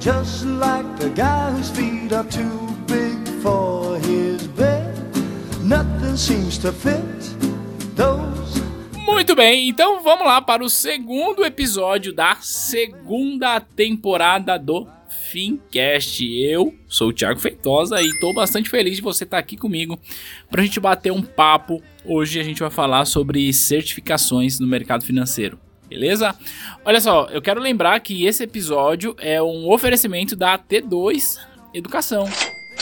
Just like the guy whose feet are too big for his bed, nothing seems to fit those. Muito bem, então vamos lá para o segundo episódio da segunda temporada do Fincast. Eu sou o Thiago Feitosa e estou bastante feliz de você estar aqui comigo para a gente bater um papo. Hoje a gente vai falar sobre certificações no mercado financeiro. Beleza? Olha só, eu quero lembrar que esse episódio é um oferecimento da T2 Educação,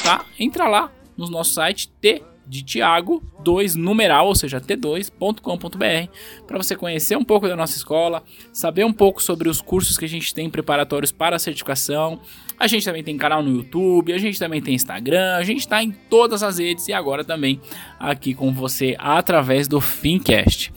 tá? Entra lá no nosso site T de Tiago 2 numeral, ou seja, t2.com.br, para você conhecer um pouco da nossa escola, saber um pouco sobre os cursos que a gente tem preparatórios para a certificação. A gente também tem canal no YouTube, a gente também tem Instagram, a gente está em todas as redes e agora também aqui com você através do Fincast.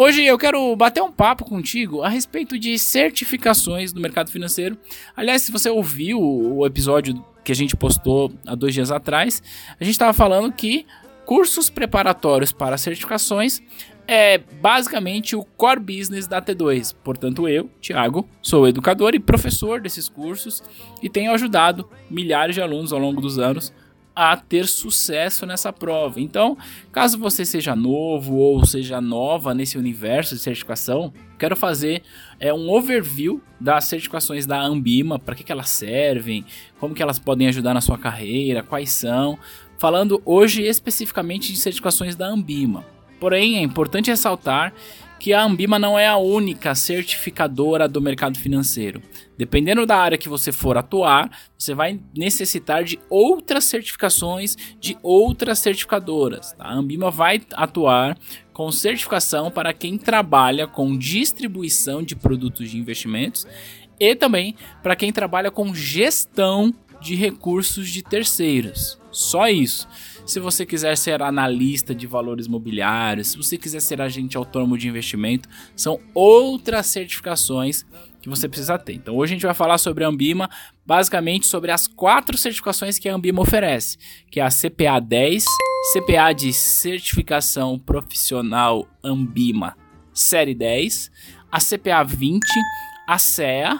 Hoje eu quero bater um papo contigo a respeito de certificações do mercado financeiro. Aliás, se você ouviu o episódio que a gente postou há dois dias atrás, a gente estava falando que cursos preparatórios para certificações é basicamente o core business da T2. Portanto, eu, Thiago, sou educador e professor desses cursos e tenho ajudado milhares de alunos ao longo dos anos a ter sucesso nessa prova. Então, caso você seja novo ou seja nova nesse universo de certificação, quero fazer é, um overview das certificações da Ambima, para que, que elas servem, como que elas podem ajudar na sua carreira, quais são, falando hoje especificamente de certificações da Ambima. Porém, é importante ressaltar que a Ambima não é a única certificadora do mercado financeiro. Dependendo da área que você for atuar, você vai necessitar de outras certificações de outras certificadoras. Tá? A Ambima vai atuar com certificação para quem trabalha com distribuição de produtos de investimentos e também para quem trabalha com gestão de recursos de terceiros. Só isso. Se você quiser ser analista de valores mobiliários, se você quiser ser agente autônomo de investimento, são outras certificações que você precisa ter. Então hoje a gente vai falar sobre a Ambima, basicamente sobre as quatro certificações que a Ambima oferece, que é a CPA 10, CPA de certificação profissional Ambima série 10, a CPA 20, a CEA,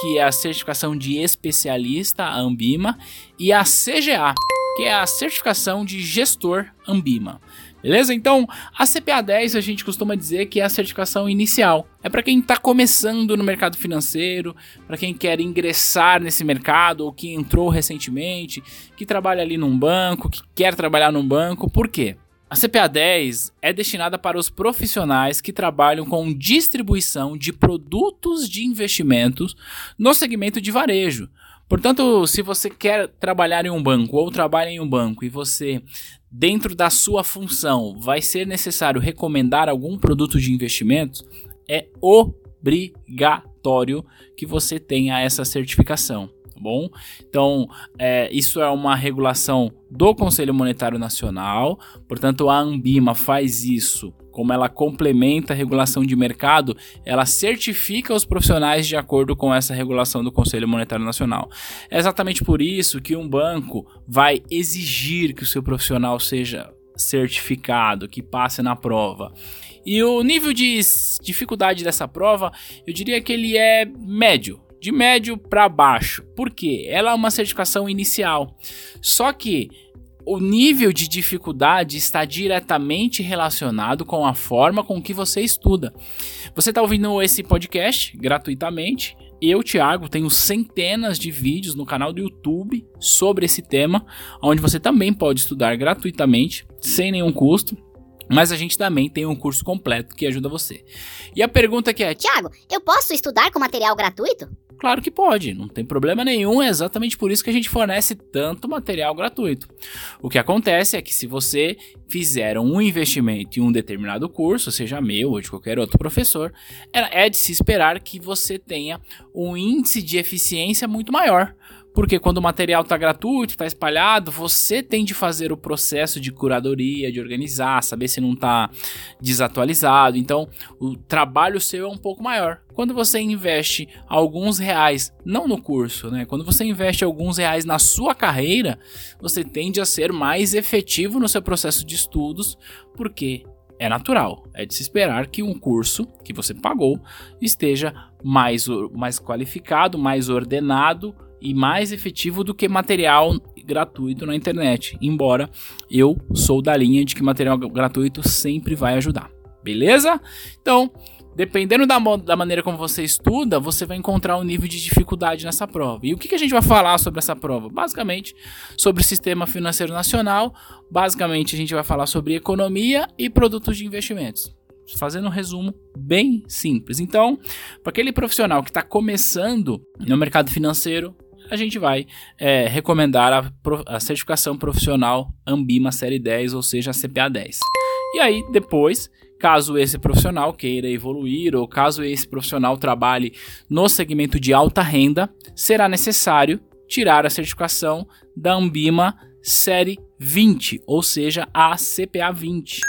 que é a certificação de especialista Ambima, e a CGA, que é a certificação de gestor Ambima. Beleza? Então, a CPA 10 a gente costuma dizer que é a certificação inicial. É para quem está começando no mercado financeiro, para quem quer ingressar nesse mercado ou que entrou recentemente, que trabalha ali num banco, que quer trabalhar num banco. Por quê? A CPA 10 é destinada para os profissionais que trabalham com distribuição de produtos de investimentos no segmento de varejo. Portanto, se você quer trabalhar em um banco ou trabalha em um banco e você, dentro da sua função, vai ser necessário recomendar algum produto de investimento, é obrigatório que você tenha essa certificação bom? Então, é, isso é uma regulação do Conselho Monetário Nacional, portanto, a Ambima faz isso. Como ela complementa a regulação de mercado, ela certifica os profissionais de acordo com essa regulação do Conselho Monetário Nacional. É exatamente por isso que um banco vai exigir que o seu profissional seja certificado, que passe na prova. E o nível de dificuldade dessa prova, eu diria que ele é médio, de médio para baixo. Por quê? Ela é uma certificação inicial. Só que o nível de dificuldade está diretamente relacionado com a forma com que você estuda. Você está ouvindo esse podcast gratuitamente. Eu, Thiago, tenho centenas de vídeos no canal do YouTube sobre esse tema, onde você também pode estudar gratuitamente, sem nenhum custo. Mas a gente também tem um curso completo que ajuda você. E a pergunta que é: Tiago, eu posso estudar com material gratuito? Claro que pode, não tem problema nenhum, é exatamente por isso que a gente fornece tanto material gratuito. O que acontece é que se você fizer um investimento em um determinado curso, seja meu ou de qualquer outro professor, é de se esperar que você tenha um índice de eficiência muito maior. Porque quando o material está gratuito, está espalhado, você tem de fazer o processo de curadoria, de organizar, saber se não está desatualizado. Então, o trabalho seu é um pouco maior. Quando você investe alguns reais, não no curso, né? Quando você investe alguns reais na sua carreira, você tende a ser mais efetivo no seu processo de estudos, porque é natural, é de se esperar que um curso que você pagou esteja mais, mais qualificado, mais ordenado e mais efetivo do que material gratuito na internet. Embora eu sou da linha de que material gratuito sempre vai ajudar. Beleza? Então, dependendo da, da maneira como você estuda, você vai encontrar um nível de dificuldade nessa prova. E o que, que a gente vai falar sobre essa prova? Basicamente, sobre o sistema financeiro nacional. Basicamente, a gente vai falar sobre economia e produtos de investimentos fazendo um resumo bem simples. Então, para aquele profissional que está começando no mercado financeiro, a gente vai é, recomendar a, a, certificação profissional Ambima Série 10, ou seja, a CPA 10. E aí, depois, caso esse profissional queira evoluir ou caso esse profissional trabalhe no segmento de alta renda, será necessário tirar a certificação da Ambima Série 20, ou seja, a CPA 20.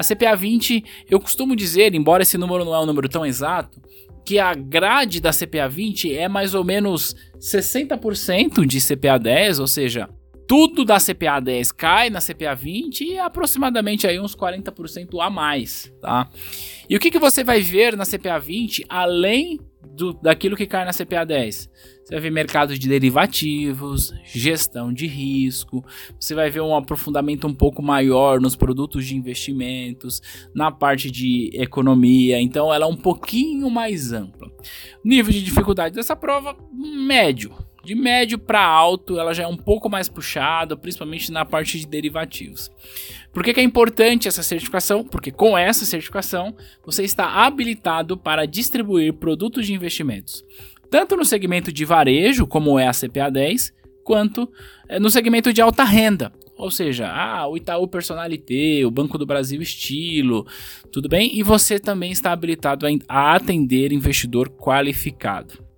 A CPA 20, eu costumo dizer, embora esse número não é um número tão exato, que a grade da CPA 20 é mais ou menos 60% de CPA 10, ou seja, tudo da CPA 10 cai na CPA 20 e aproximadamente aí uns 40% a mais, tá? E o que, que você vai ver na CPA 20 além do, daquilo que cai na CPA 10? Você vai ver mercado de derivativos, gestão de risco, você vai ver um aprofundamento um pouco maior nos produtos de investimentos, na parte de economia, então ela é um pouquinho mais ampla. Nível de dificuldade dessa prova, médio. De médio para alto, ela já é um pouco mais puxada, principalmente na parte de derivativos. Por que, que, é importante essa certificação? Porque com essa certificação você está habilitado para distribuir produtos de investimentos tanto no segmento de varejo, como é a CPA 10, quanto eh, no segmento de alta renda. Ou seja, ah, o Itaú Personalité, o Banco do Brasil Estilo, tudo bem? E você também está habilitado a atender investidor qualificado.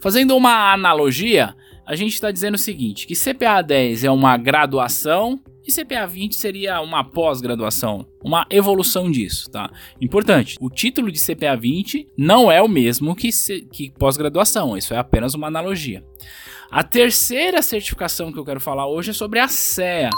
Fazendo uma analogia, a gente está dizendo o seguinte: que CPA 10 é uma graduação e CPA 20 seria uma pós-graduação, uma evolução disso, tá? Importante, o título de CPA 20 não é o mesmo que, que pós-graduação, isso é apenas uma analogia. A terceira certificação que eu quero falar hoje é sobre a CEA,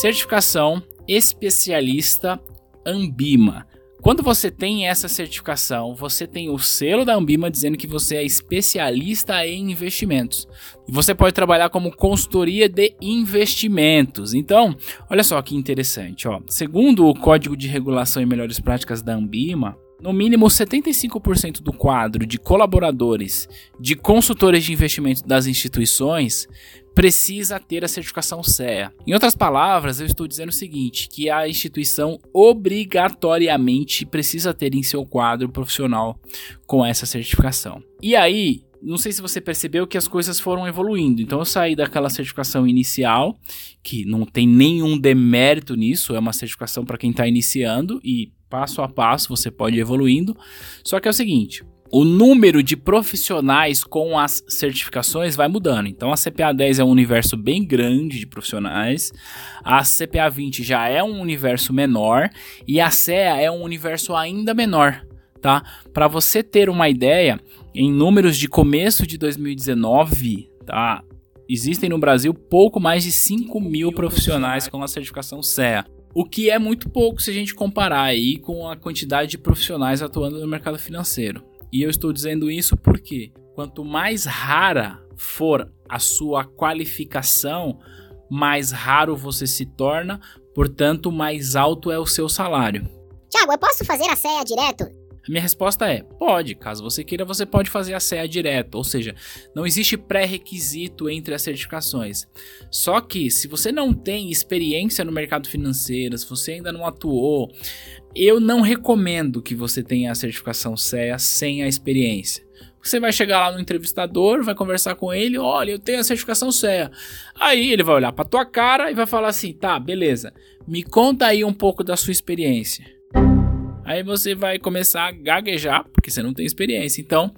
Certificação Especialista Ambima. Quando você tem essa certificação, você tem o selo da Ambima dizendo que você é especialista em investimentos. E você pode trabalhar como consultoria de investimentos. Então, olha só que interessante, ó. Segundo o Código de Regulação e Melhores Práticas da Ambima, no mínimo 75% do quadro de colaboradores de consultores de investimento das instituições precisa ter a certificação CEA. Em outras palavras, eu estou dizendo o seguinte, que a instituição obrigatoriamente precisa ter em seu quadro profissional com essa certificação. E aí, não sei se você percebeu que as coisas foram evoluindo. Então eu saí daquela certificação inicial, que não tem nenhum demérito nisso, é uma certificação para quem está iniciando e passo a passo você pode ir evoluindo. Só que é o seguinte, o número de profissionais com as certificações vai mudando. Então a CPA 10 é um universo bem grande de profissionais, a CPA 20 já é um universo menor e a CEA é um universo ainda menor, tá? Para você ter uma ideia, em números de começo de 2019, tá? Existem no Brasil pouco mais de 5 mil profissionais com a certificação CEA. O que é muito pouco se a gente comparar aí com a quantidade de profissionais atuando no mercado financeiro. E eu estou dizendo isso porque quanto mais rara for a sua qualificação, mais raro você se torna, portanto, mais alto é o seu salário. Tiago, eu posso fazer a CEA direto? A minha resposta é: pode. Caso você queira, você pode fazer a CEA direto. Ou seja, não existe pré-requisito entre as certificações. Só que, se você não tem experiência no mercado financeiro, se você ainda não atuou, eu não recomendo que você tenha a certificação CEA sem a experiência. Você vai chegar lá no entrevistador, vai conversar com ele, olha, eu tenho a certificação CEA. Aí ele vai olhar para tua cara e vai falar assim: "Tá, beleza. Me conta aí um pouco da sua experiência". Aí você vai começar a gaguejar, porque você não tem experiência. Então,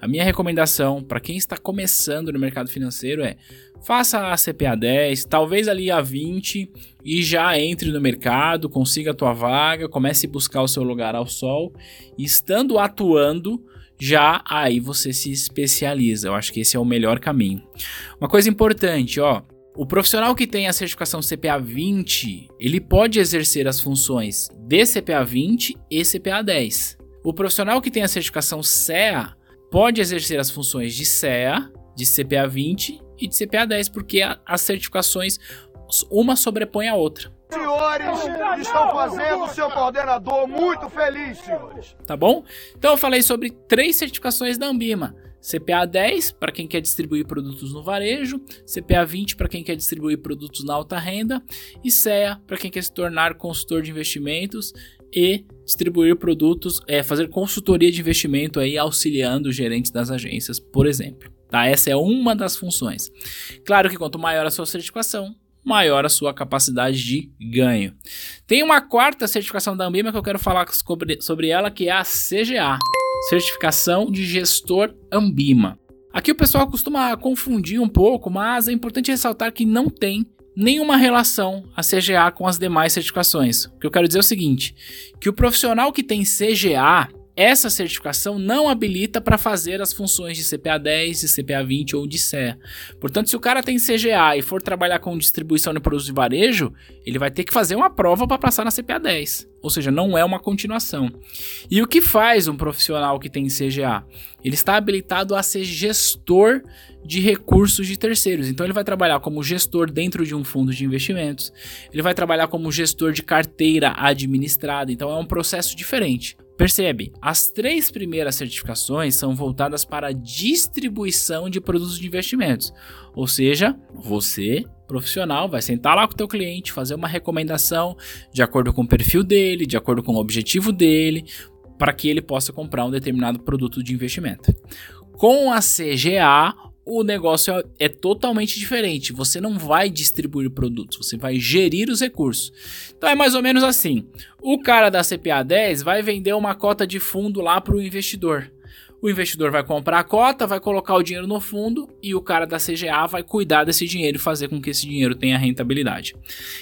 a minha recomendação para quem está começando no mercado financeiro é faça a CPA 10, talvez ali a 20 e já entre no mercado, consiga a tua vaga, comece a buscar o seu lugar ao sol e estando atuando, já aí você se especializa. Eu acho que esse é o melhor caminho. Uma coisa importante, ó, o profissional que tem a certificação CPA 20, ele pode exercer as funções de CPA 20 e CPA 10. O profissional que tem a certificação CEA pode exercer as funções de CEA, de CPA 20 e de CPA 10, porque as certificações uma sobrepõe a outra. Senhores, estão fazendo o seu coordenador muito feliz, senhores. Tá bom? Então eu falei sobre três certificações da Ambima. CPA 10 para quem quer distribuir produtos no varejo, CPA 20 para quem quer distribuir produtos na alta renda e CEA para quem quer se tornar consultor de investimentos e distribuir produtos, é, fazer consultoria de investimento aí auxiliando os gerentes das agências, por exemplo. Tá? Essa é uma das funções. Claro que quanto maior a sua certificação, maior a sua capacidade de ganho. Tem uma quarta certificação da Ambima que eu quero falar sobre, sobre ela, que é a CGA, Certificação de Gestor Ambima. Aqui o pessoal costuma confundir um pouco, mas é importante ressaltar que não tem nenhuma relação a CGA com as demais certificações. O que eu quero dizer é o seguinte, que o profissional que tem CGA, essa certificação não habilita para fazer as funções de CPA 10, de CPA 20 ou de CE. Portanto, se o cara tem CGA e for trabalhar com distribuição de produtos de varejo, ele vai ter que fazer uma prova para passar na CPA 10. Ou seja, não é uma continuação. E o que faz um profissional que tem CGA? Ele está habilitado a ser gestor de recursos de terceiros. Então ele vai trabalhar como gestor dentro de um fundo de investimentos. Ele vai trabalhar como gestor de carteira administrada. Então é um processo diferente. Percebe, as três primeiras certificações são voltadas para a distribuição de produtos de investimentos. Ou seja, você, profissional, vai sentar lá com o teu cliente, fazer uma recomendação de acordo com o perfil dele, de acordo com o objetivo dele, para que ele possa comprar um determinado produto de investimento. Com a CGA, o negócio é, é, totalmente diferente. Você não vai distribuir produtos, você vai gerir os recursos. Então é mais ou menos assim: o cara da CPA 10 vai vender uma cota de fundo lá para o investidor. O investidor vai comprar a cota, vai colocar o dinheiro no fundo e o cara da CGA vai cuidar desse dinheiro e fazer com que esse dinheiro tenha rentabilidade.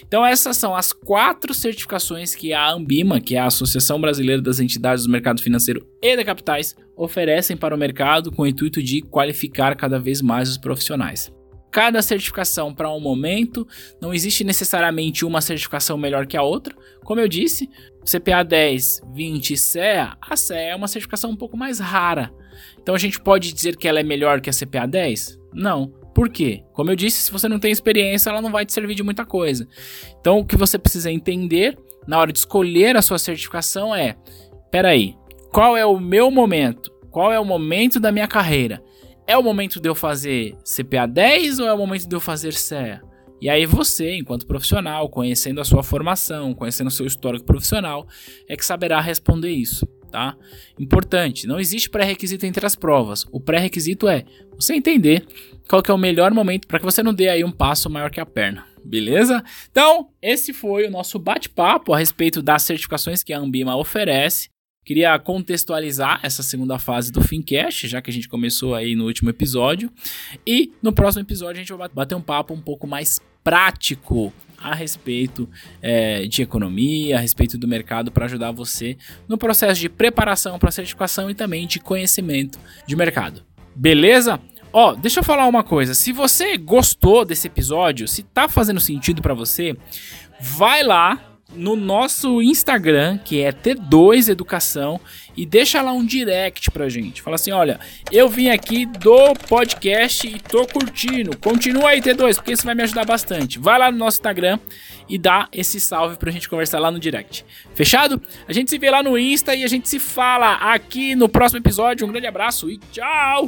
Então essas são as quatro certificações que a Ambima, que é a Associação Brasileira das Entidades do Mercado Financeiro e de Capitais, oferecem para o mercado com o intuito de qualificar cada vez mais os profissionais cada certificação para um momento, não existe necessariamente uma certificação melhor que a outra. Como eu disse, CPA 10, 20 CEA, a CEA é uma certificação um pouco mais rara. Então a gente pode dizer que ela é melhor que a CPA 10? Não. Por quê? Como eu disse, se você não tem experiência, ela não vai te servir de muita coisa. Então o que você precisa entender na hora de escolher a sua certificação é: peraí, qual é o meu momento? Qual é o momento da minha carreira? É o momento de eu fazer CPA 10 ou é o momento de eu fazer CEA? E aí você, enquanto profissional, conhecendo a sua formação, conhecendo o seu histórico profissional, é que saberá responder isso, tá? Importante, não existe pré-requisito entre as provas. O pré-requisito é você entender qual que é o melhor momento para que você não dê aí um passo maior que a perna. Beleza? Então, esse foi o nosso bate-papo a respeito das certificações que a Ambima oferece. Queria contextualizar essa segunda fase do Fincast, já que a gente começou aí no último episódio. E no próximo episódio a gente vai bater um papo um pouco mais prático a respeito é, de economia, a respeito do mercado, para ajudar você no processo de preparação para certificação e também de conhecimento de mercado. Beleza? Ó, oh, deixa eu falar uma coisa. Se você gostou desse episódio, se tá fazendo sentido para você, vai lá no nosso Instagram, que é T2 Educação, e deixa lá um direct pra gente. Fala assim: olha, eu vim aqui do podcast e tô curtindo. Continua aí, T2, porque isso vai me ajudar bastante. Vai lá no nosso Instagram e dá esse salve pra gente conversar lá no direct. Fechado? A gente se vê lá no Insta e a gente se fala aqui no próximo episódio. Um grande abraço e tchau!